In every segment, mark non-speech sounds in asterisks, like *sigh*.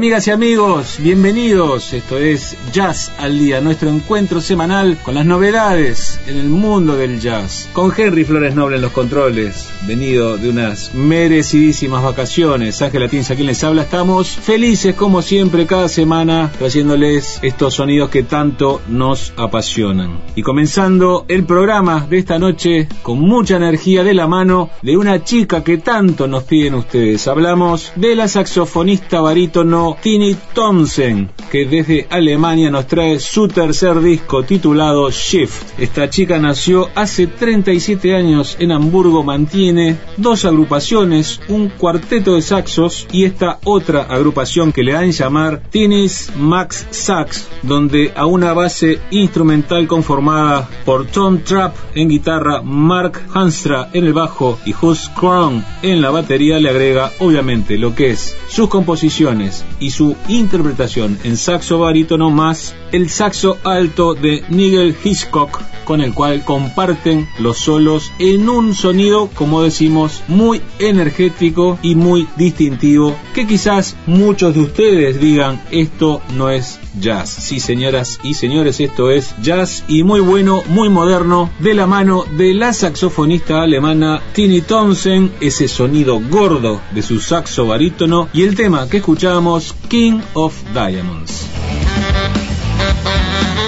Amigas y amigos, bienvenidos. Esto es Jazz al Día, nuestro encuentro semanal con las novedades en el mundo del jazz. Con Henry Flores Noble en los controles, venido de unas merecidísimas vacaciones. Ángela Tinza, quien les habla, estamos felices como siempre cada semana trayéndoles estos sonidos que tanto nos apasionan. Y comenzando el programa de esta noche con mucha energía de la mano de una chica que tanto nos piden ustedes. Hablamos de la saxofonista barítono Tini Thompson, que desde Alemania nos trae su tercer disco titulado Shift. Esta chica nació hace 37 años en Hamburgo, mantiene dos agrupaciones, un cuarteto de saxos y esta otra agrupación que le dan llamar Tinis Max Sax, donde a una base instrumental conformada por Tom Trapp en guitarra, Mark Hanstra en el bajo y Hus Krohn en la batería le agrega obviamente lo que es sus composiciones y su interpretación en saxo barítono más el saxo alto de Nigel Hitchcock con el cual comparten los solos en un sonido, como decimos, muy energético y muy distintivo, que quizás muchos de ustedes digan esto no es jazz. Sí, señoras y señores, esto es jazz y muy bueno, muy moderno, de la mano de la saxofonista alemana Tini Thompson, ese sonido gordo de su saxo barítono y el tema que escuchamos, King of Diamonds.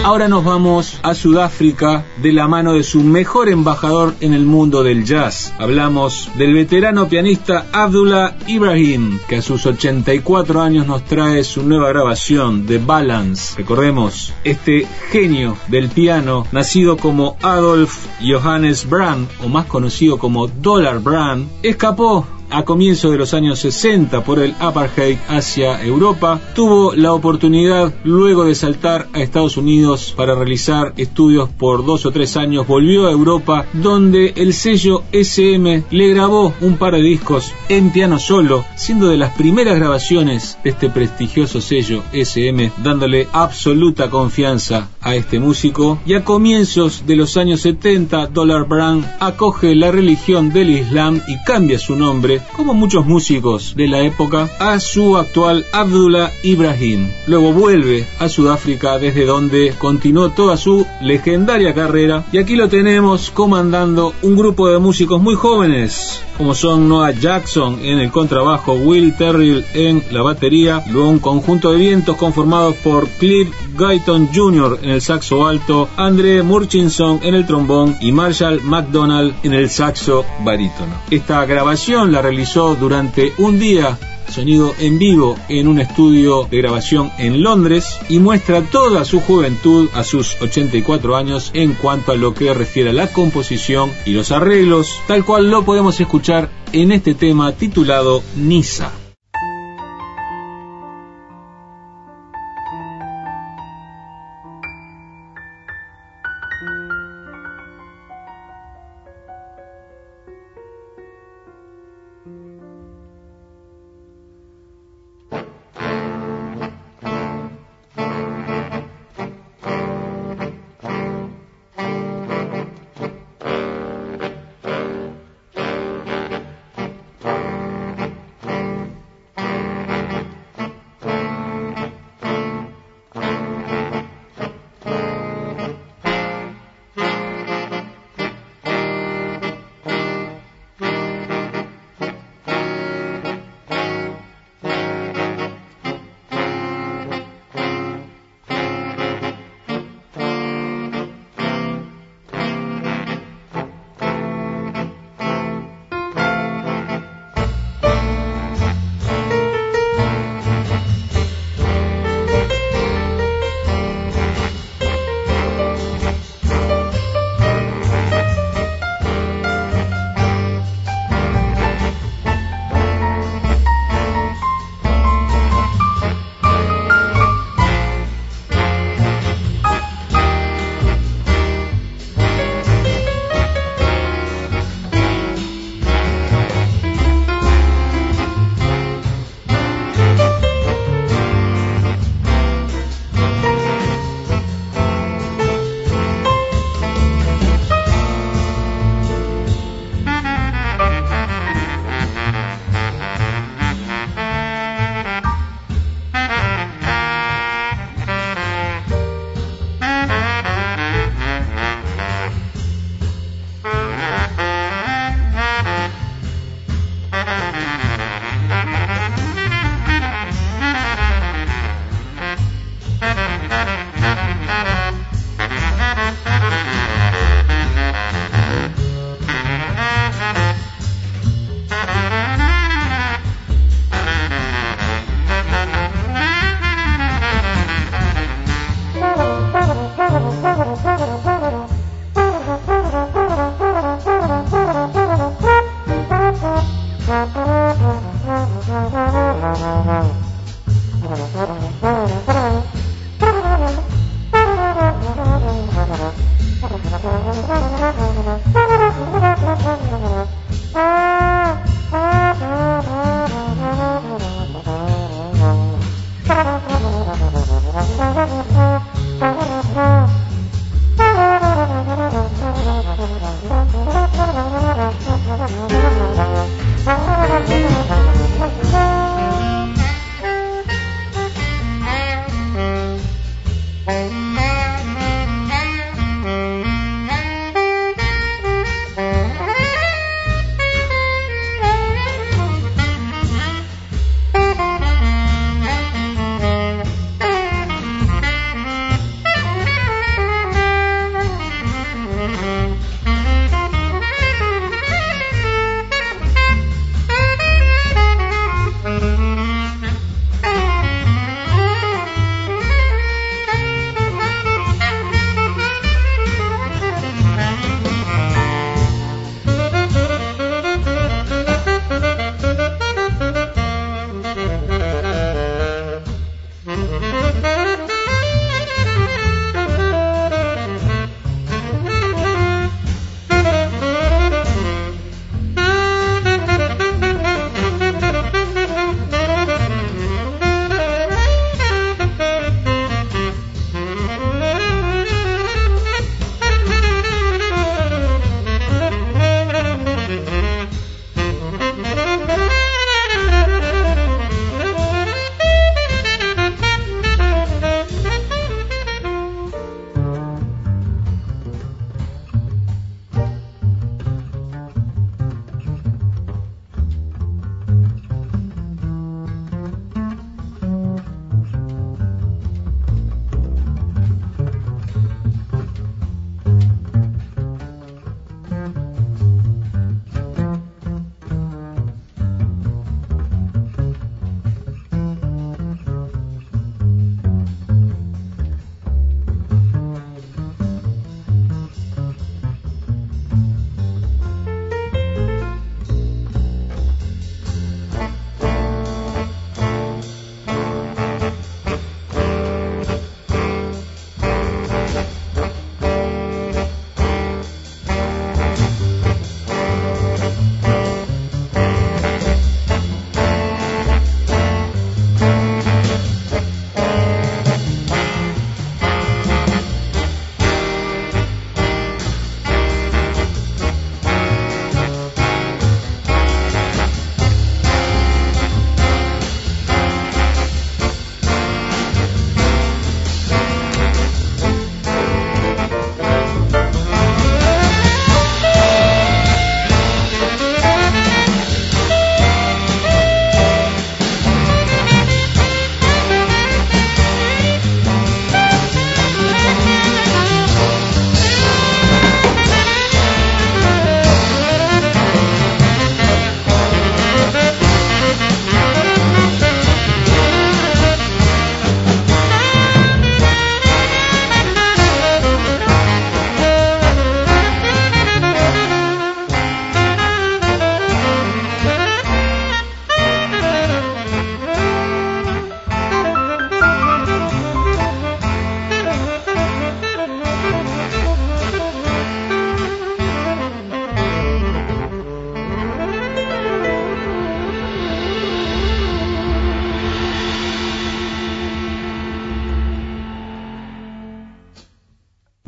Ahora nos vamos a Sudáfrica de la mano de su mejor embajador en el mundo del jazz. Hablamos del veterano pianista Abdullah Ibrahim, que a sus 84 años nos trae su nueva grabación de Balance. Recordemos, este genio del piano, nacido como Adolf Johannes Brand, o más conocido como Dollar Brand, escapó a comienzos de los años 60 por el apartheid hacia Europa, tuvo la oportunidad luego de saltar a Estados Unidos para realizar estudios por dos o tres años, volvió a Europa donde el sello SM le grabó un par de discos en piano solo, siendo de las primeras grabaciones de este prestigioso sello SM, dándole absoluta confianza a este músico. Y a comienzos de los años 70 Dollar Brand acoge la religión del Islam y cambia su nombre como muchos músicos de la época, a su actual Abdullah Ibrahim. Luego vuelve a Sudáfrica desde donde continuó toda su legendaria carrera y aquí lo tenemos comandando un grupo de músicos muy jóvenes como son Noah Jackson en el contrabajo, Will Terrill en la batería, luego un conjunto de vientos conformados por Cliff Guyton Jr. en el saxo alto, Andre Murchison en el trombón y Marshall McDonald en el saxo barítono. Esta grabación la realizó durante un día sonido en vivo en un estudio de grabación en Londres y muestra toda su juventud a sus 84 años en cuanto a lo que refiere a la composición y los arreglos, tal cual lo podemos escuchar en este tema titulado Nisa.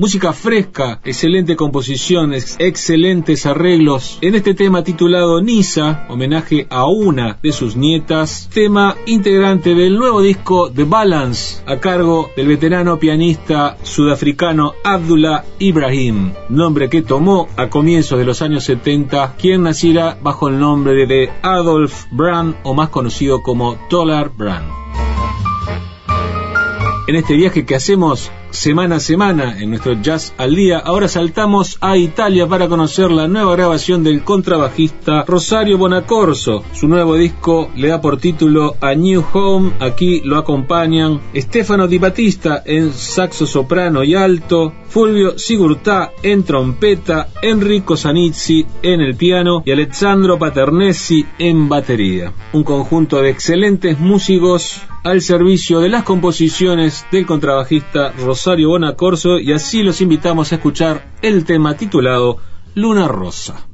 Música fresca, excelente composición, excelentes arreglos. En este tema titulado Nisa, homenaje a una de sus nietas, tema integrante del nuevo disco The Balance, a cargo del veterano pianista sudafricano Abdullah Ibrahim, nombre que tomó a comienzos de los años 70, quien naciera bajo el nombre de Adolf Brand o más conocido como Tolar Brand. En este viaje que hacemos semana a semana en nuestro Jazz al Día. Ahora saltamos a Italia para conocer la nueva grabación del contrabajista Rosario Bonacorso. Su nuevo disco le da por título A New Home. Aquí lo acompañan Stefano Di Battista en saxo soprano y alto, Fulvio Sigurtá en trompeta, Enrico Zanizzi en el piano y Alessandro Paternesi en batería. Un conjunto de excelentes músicos al servicio de las composiciones del contrabajista Rosario Bonacorso y así los invitamos a escuchar el tema titulado Luna Rosa.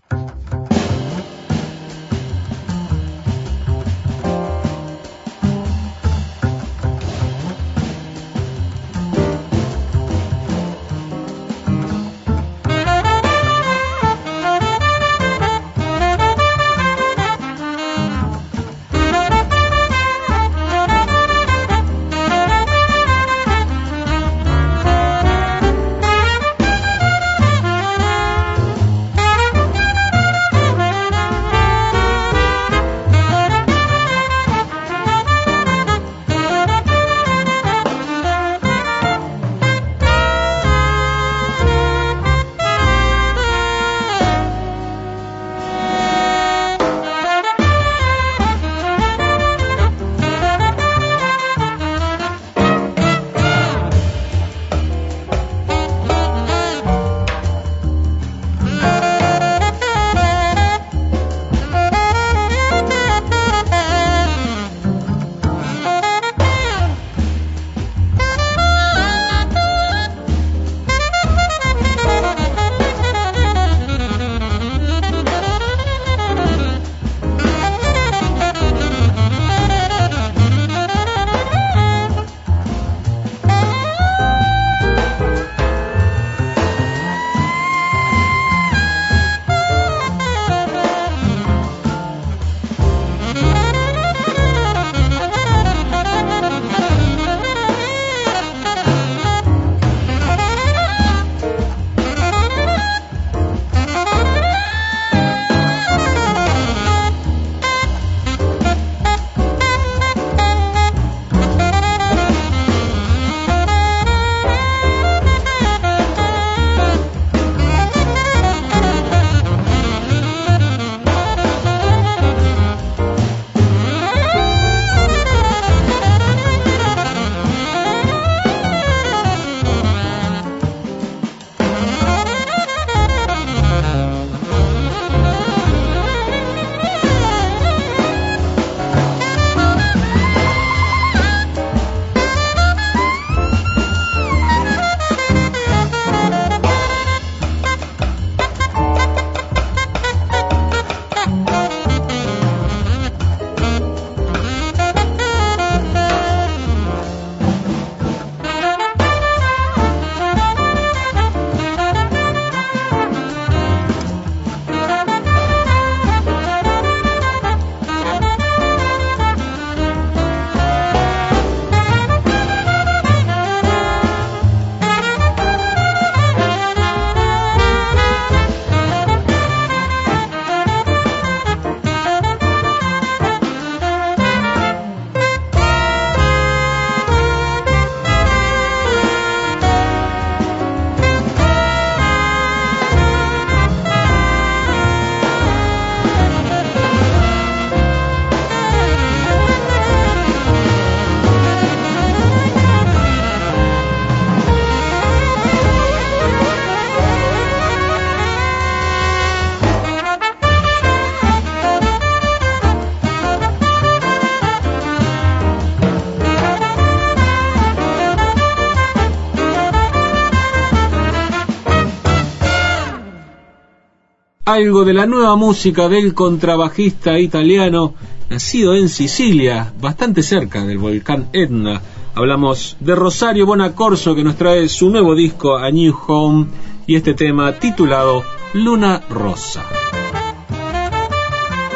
Algo de la nueva música del contrabajista italiano nacido en Sicilia, bastante cerca del volcán Etna. Hablamos de Rosario Bonacorso que nos trae su nuevo disco A New Home y este tema titulado Luna Rosa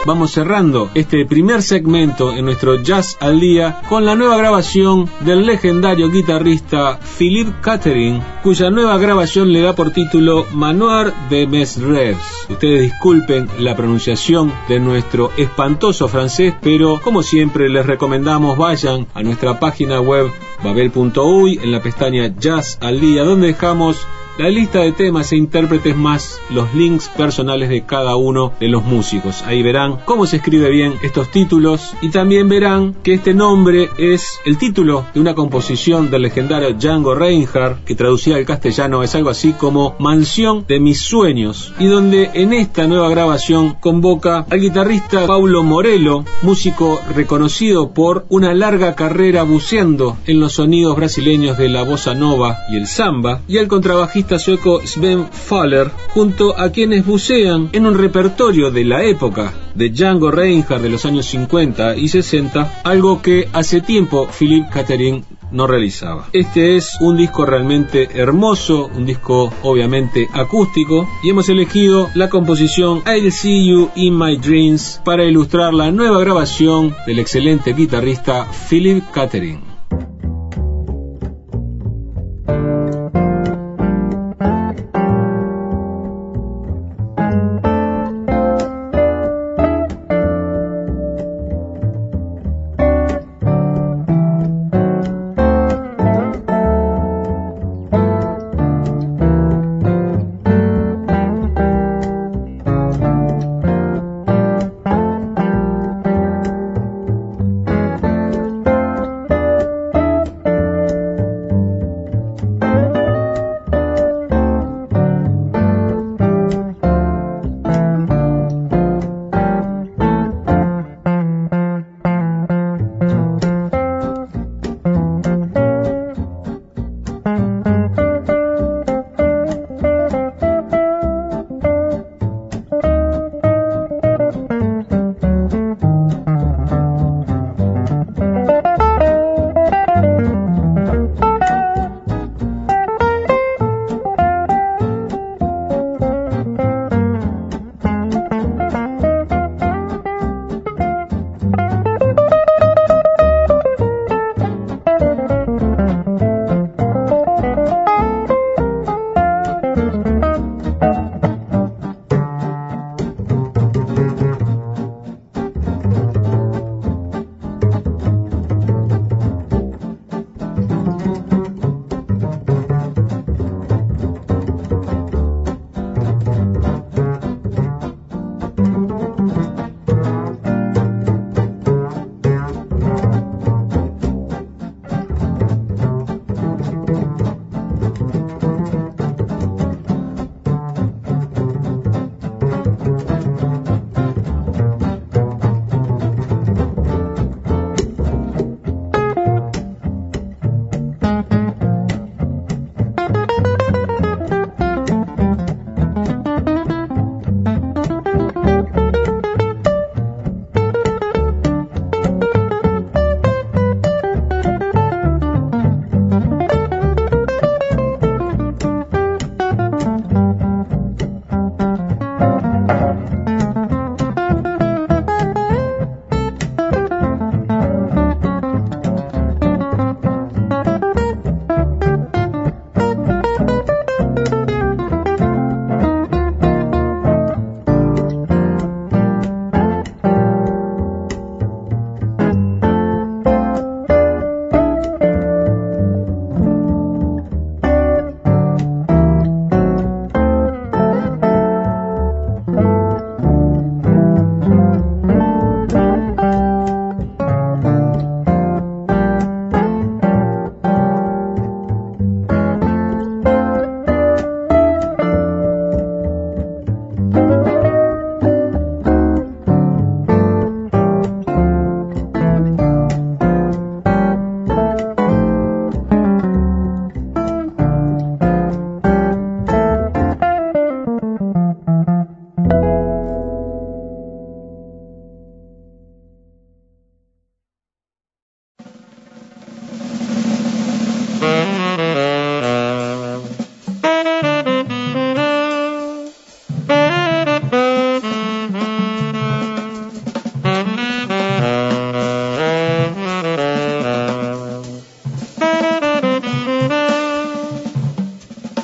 vamos cerrando este primer segmento en nuestro Jazz al Día con la nueva grabación del legendario guitarrista Philippe Catherine, cuya nueva grabación le da por título Manoir de Mesreves. Ustedes disculpen la pronunciación de nuestro espantoso francés, pero como siempre les recomendamos vayan a nuestra página web babel.uy en la pestaña Jazz al Día, donde dejamos la lista de temas e intérpretes más los links personales de cada uno de los músicos. Ahí verán cómo se escribe bien estos títulos y también verán que este nombre es el título de una composición del legendario Django Reinhardt que traducida al castellano es algo así como Mansión de mis sueños y donde en esta nueva grabación convoca al guitarrista Paulo Morello, músico reconocido por una larga carrera buceando en los sonidos brasileños de la bossa nova y el samba, y al contrabajista sueco Sven Faller, junto a quienes bucean en un repertorio de la época de Django Reinhardt de los años 50 y 60, algo que hace tiempo Philippe Catherine no realizaba. Este es un disco realmente hermoso, un disco obviamente acústico, y hemos elegido la composición I'll See You in My Dreams para ilustrar la nueva grabación del excelente guitarrista Philip Catherine.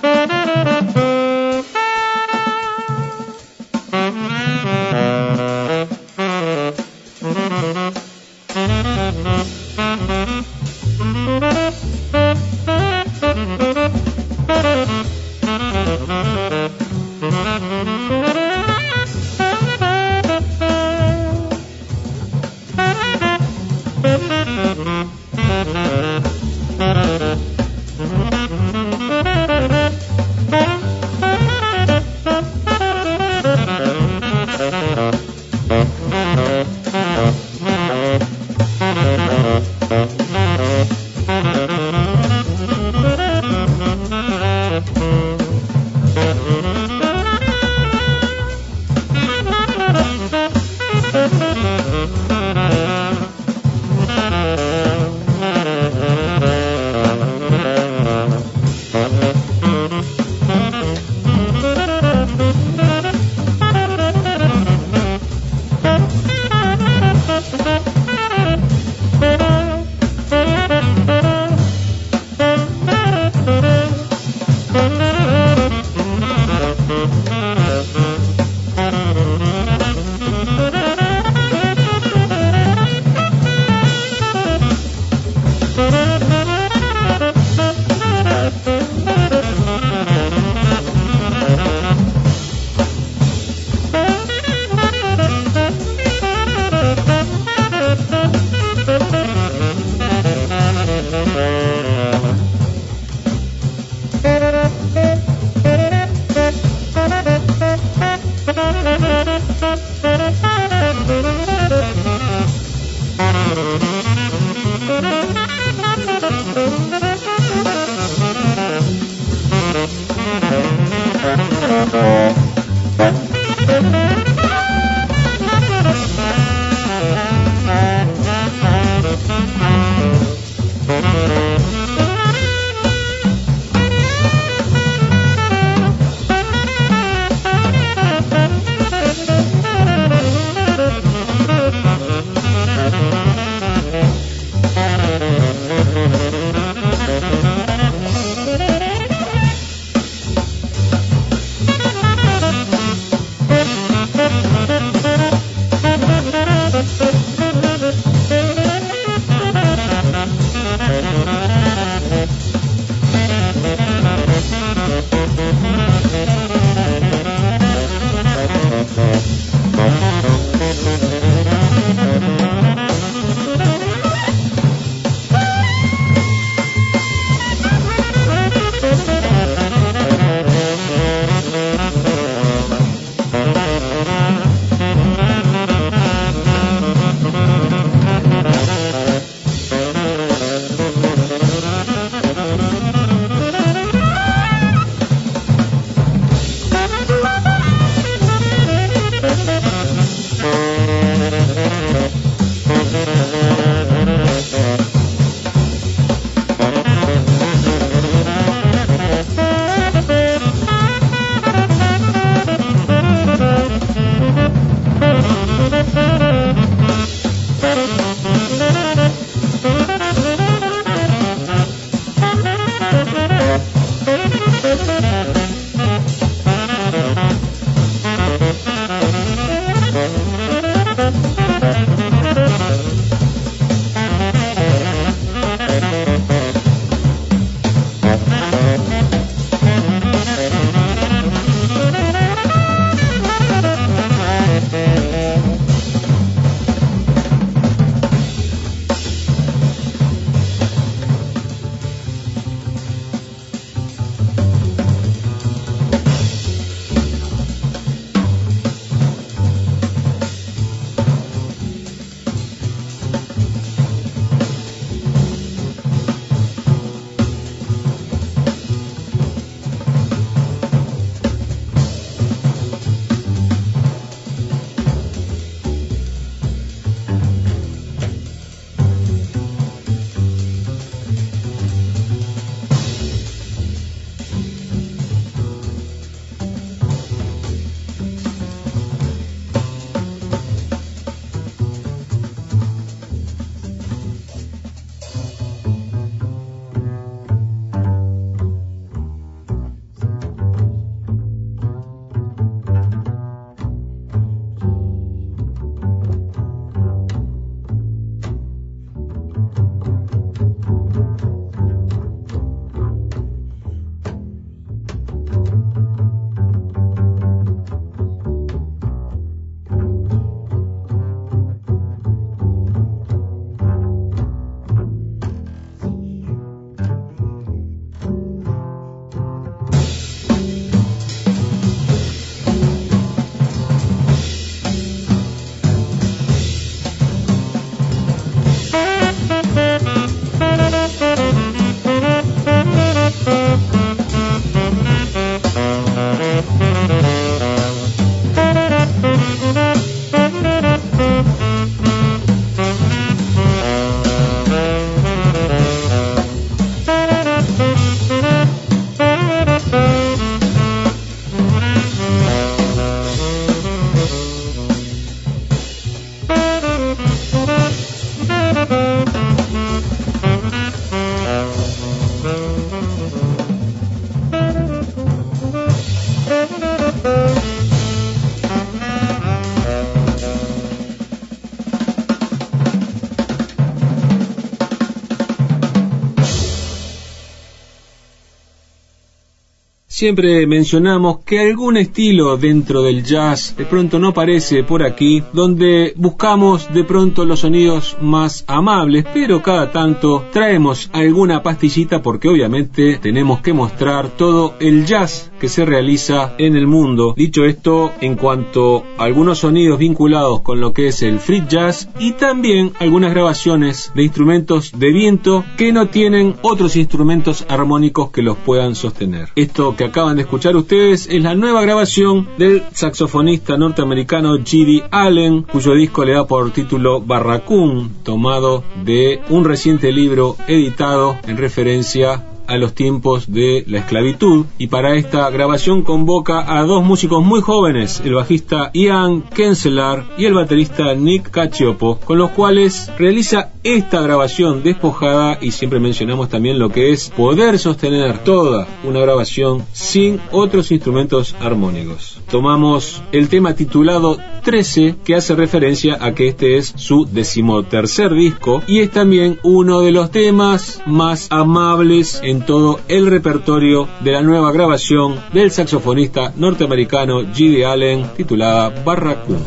Thank *laughs* you. Siempre mencionamos que algún estilo dentro del jazz de pronto no aparece por aquí, donde buscamos de pronto los sonidos más amables, pero cada tanto traemos alguna pastillita porque obviamente tenemos que mostrar todo el jazz que se realiza en el mundo. Dicho esto, en cuanto a algunos sonidos vinculados con lo que es el free jazz y también algunas grabaciones de instrumentos de viento que no tienen otros instrumentos armónicos que los puedan sostener. Esto que acaban de escuchar ustedes es la nueva grabación del saxofonista norteamericano G.D. Allen, cuyo disco le da por título Barracún, tomado de un reciente libro editado en referencia a los tiempos de la esclavitud y para esta grabación convoca a dos músicos muy jóvenes, el bajista Ian Kenselar y el baterista Nick Cacioppo, con los cuales realiza esta grabación despojada y siempre mencionamos también lo que es poder sostener toda una grabación sin otros instrumentos armónicos. Tomamos el tema titulado 13 que hace referencia a que este es su decimotercer disco y es también uno de los temas más amables en todo el repertorio de la nueva grabación del saxofonista norteamericano G.D. Allen titulada Barracoon.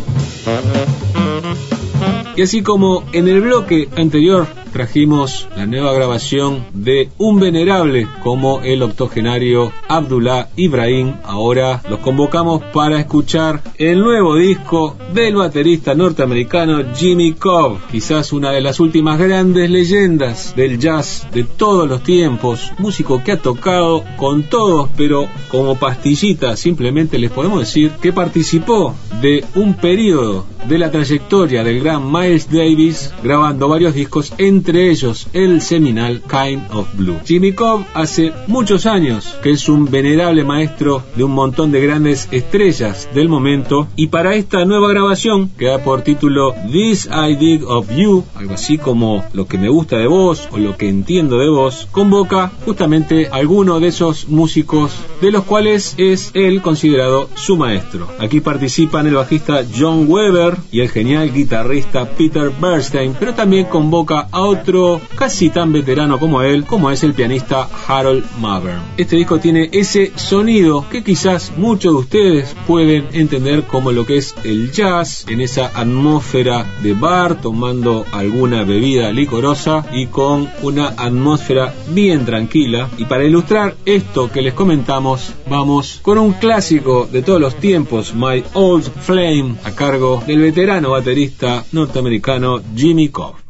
Y así como en el bloque anterior trajimos la nueva grabación de un venerable como el octogenario Abdullah Ibrahim. Ahora los convocamos para escuchar el nuevo disco del baterista norteamericano Jimmy Cobb, quizás una de las últimas grandes leyendas del jazz de todos los tiempos, músico que ha tocado con todos, pero como pastillita simplemente les podemos decir que participó de un periodo de la trayectoria del gran Miles Davis grabando varios discos en entre ellos el seminal Kind of Blue. Jimmy Cobb hace muchos años que es un venerable maestro de un montón de grandes estrellas del momento y para esta nueva grabación que da por título This I Dig of You, algo así como lo que me gusta de vos o lo que entiendo de vos, convoca justamente alguno de esos músicos de los cuales es él considerado su maestro. Aquí participan el bajista John Weber y el genial guitarrista Peter Bernstein, pero también convoca a otro casi tan veterano como él, como es el pianista Harold Mavern. Este disco tiene ese sonido que quizás muchos de ustedes pueden entender como lo que es el jazz, en esa atmósfera de bar, tomando alguna bebida licorosa y con una atmósfera bien tranquila. Y para ilustrar esto que les comentamos, vamos con un clásico de todos los tiempos, My Old Flame, a cargo del veterano baterista norteamericano Jimmy Cobb.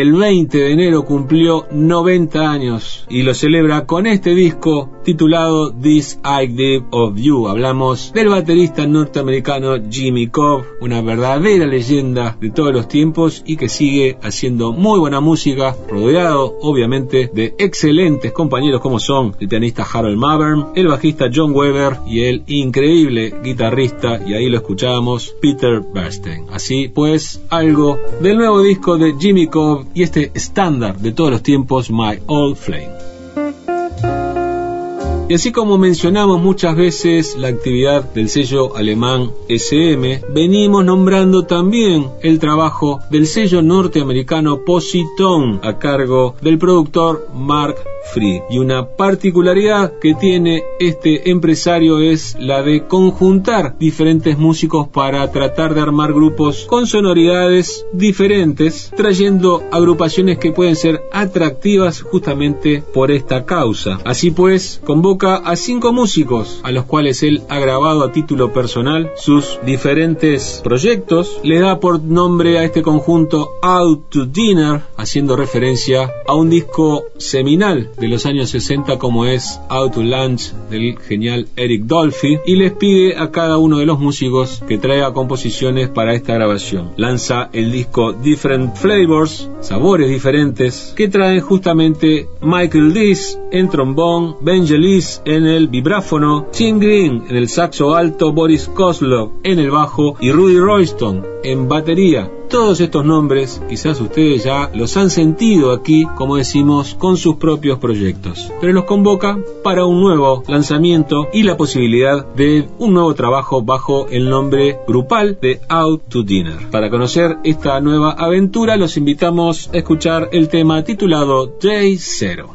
El 20 de enero cumplió 90 años y lo celebra con este disco titulado This Idea of You. Hablamos del baterista norteamericano Jimmy Cobb, una verdadera leyenda de todos los tiempos y que sigue haciendo muy buena música, rodeado obviamente de excelentes compañeros como son el pianista Harold Mavern, el bajista John Weber y el increíble guitarrista, y ahí lo escuchábamos, Peter Bernstein. Así pues, algo del nuevo disco de Jimmy Cobb y este estándar de todos los tiempos, My Old Flame. Y así como mencionamos muchas veces la actividad del sello alemán SM, venimos nombrando también el trabajo del sello norteamericano Positone a cargo del productor Mark Y una particularidad que tiene este empresario es la de conjuntar diferentes músicos para tratar de armar grupos con sonoridades diferentes, trayendo agrupaciones que pueden ser atractivas justamente por esta causa. Así pues, convoca a cinco músicos a los cuales él ha grabado a título personal sus diferentes proyectos. Le da por nombre a este conjunto Out to Dinner, haciendo referencia a un disco seminal de los años 60 como es Out to Lunch del genial Eric Dolphy y les pide a cada uno de los músicos que traiga composiciones para esta grabación. Lanza el disco Different Flavors, sabores diferentes, que traen justamente Michael Dees en trombón, Ben en el vibráfono, Tim Green en el saxo alto, Boris Kozlov en el bajo y Rudy Royston en batería. Todos estos nombres quizás ustedes ya los han sentido aquí, como decimos, con sus propios proyectos, pero los convoca para un nuevo lanzamiento y la posibilidad de un nuevo trabajo bajo el nombre grupal de Out to Dinner. Para conocer esta nueva aventura los invitamos a escuchar el tema titulado Day Zero.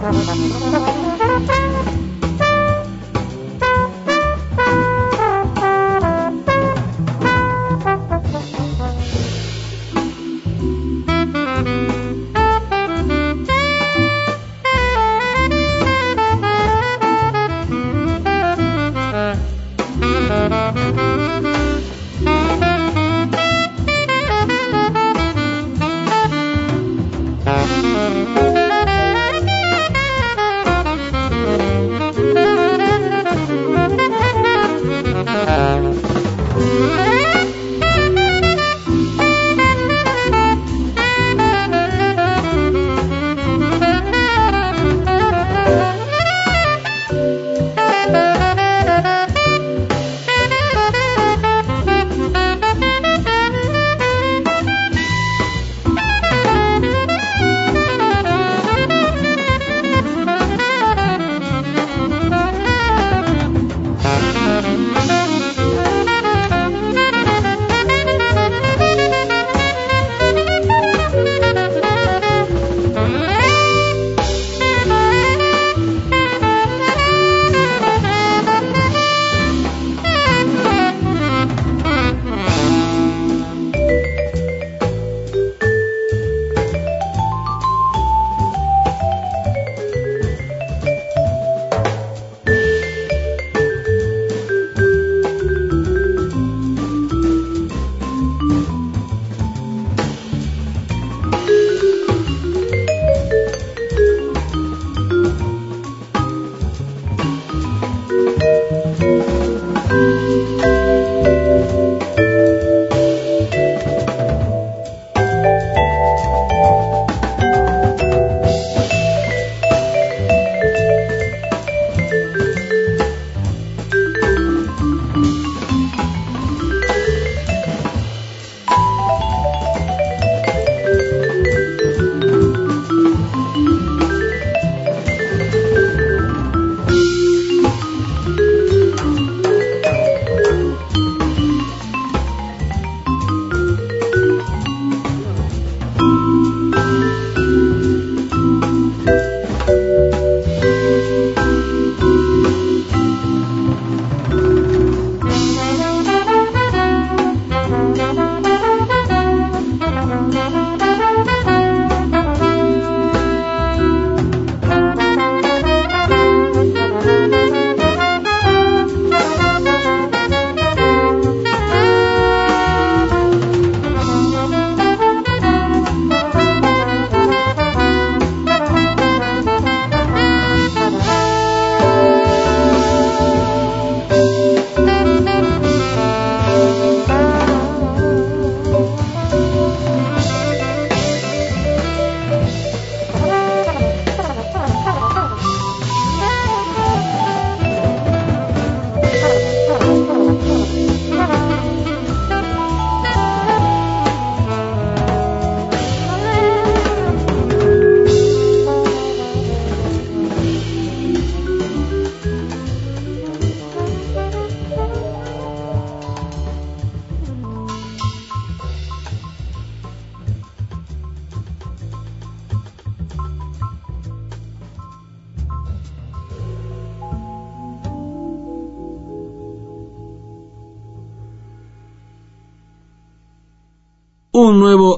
すいません。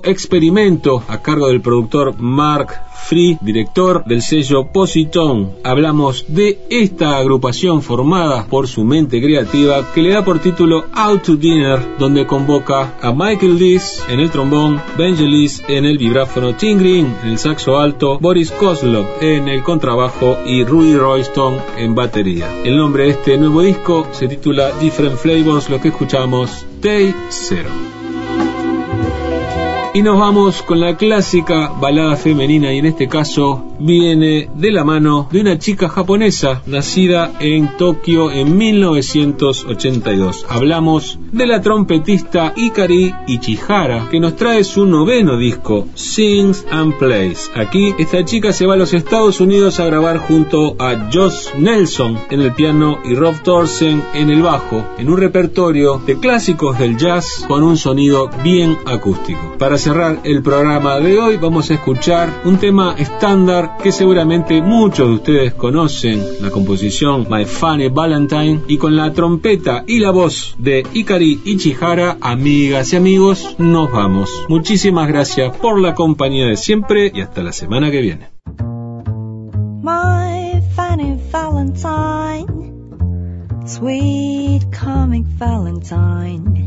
Experimento a cargo del productor Mark Free, director del sello Positone. Hablamos de esta agrupación formada por su mente creativa que le da por título Out to Dinner, donde convoca a Michael Lees en el trombón, Benji Lees en el vibráfono, Tim Green en el saxo alto, Boris Kozlov en el contrabajo y Rudy Royston en batería. El nombre de este nuevo disco se titula Different Flavors, lo que escuchamos Day Zero. Y nos vamos con la clásica balada femenina y en este caso viene de la mano de una chica japonesa nacida en Tokio en 1982. Hablamos de la trompetista Ikari Ichihara que nos trae su noveno disco Sings and Plays. Aquí esta chica se va a los Estados Unidos a grabar junto a Josh Nelson en el piano y Rob Thorsen en el bajo en un repertorio de clásicos del jazz con un sonido bien acústico. Para cerrar el programa de hoy vamos a escuchar un tema estándar que seguramente muchos de ustedes conocen, la composición My Funny Valentine y con la trompeta y la voz de Ikari Ichihara, amigas y amigos, nos vamos. Muchísimas gracias por la compañía de siempre y hasta la semana que viene. My funny Valentine, sweet comic Valentine.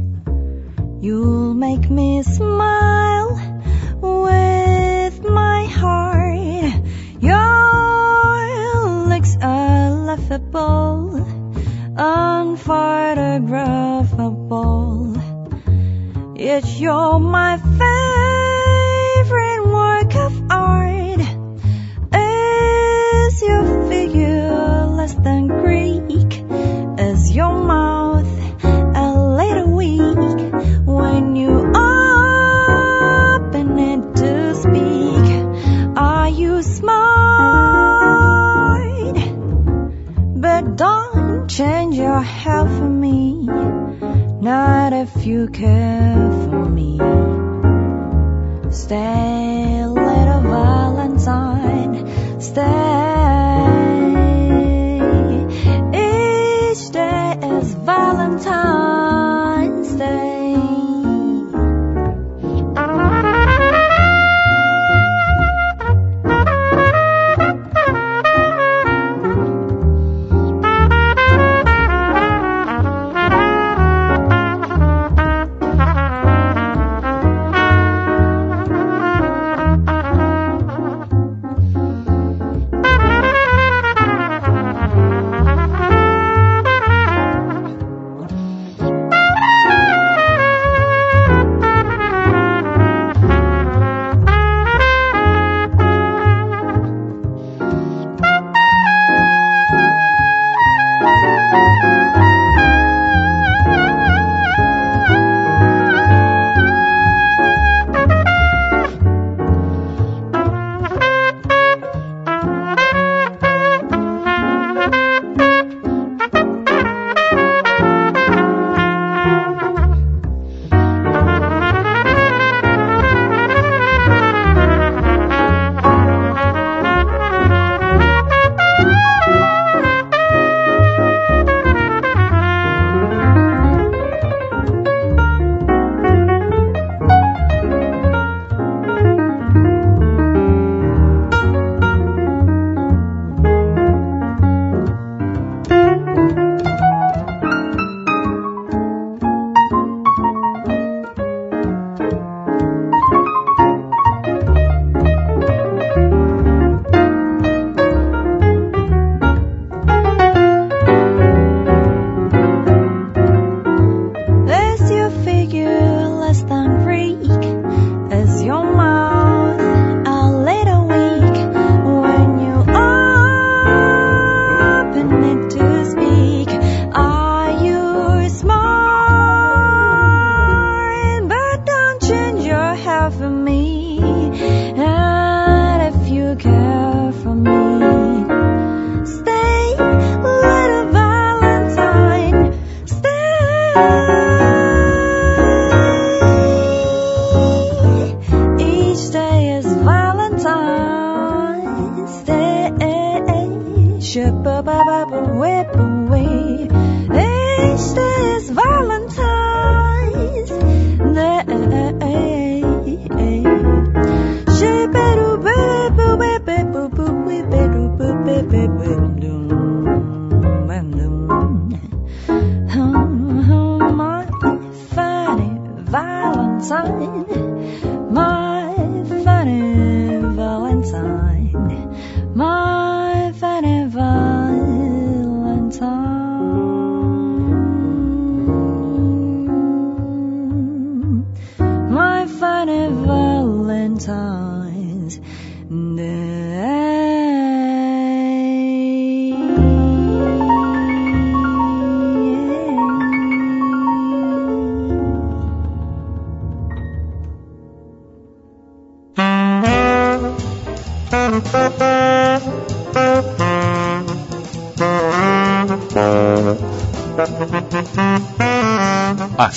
You'll make me smile with my heart. Your looks are laughable, unphotographable. Yet you're my favorite work of art. Is your figure less than Greek? Is your mouth a little weak change your hair for me, not if you care for me. Stay, little Valentine, stay. Each day is Valentine's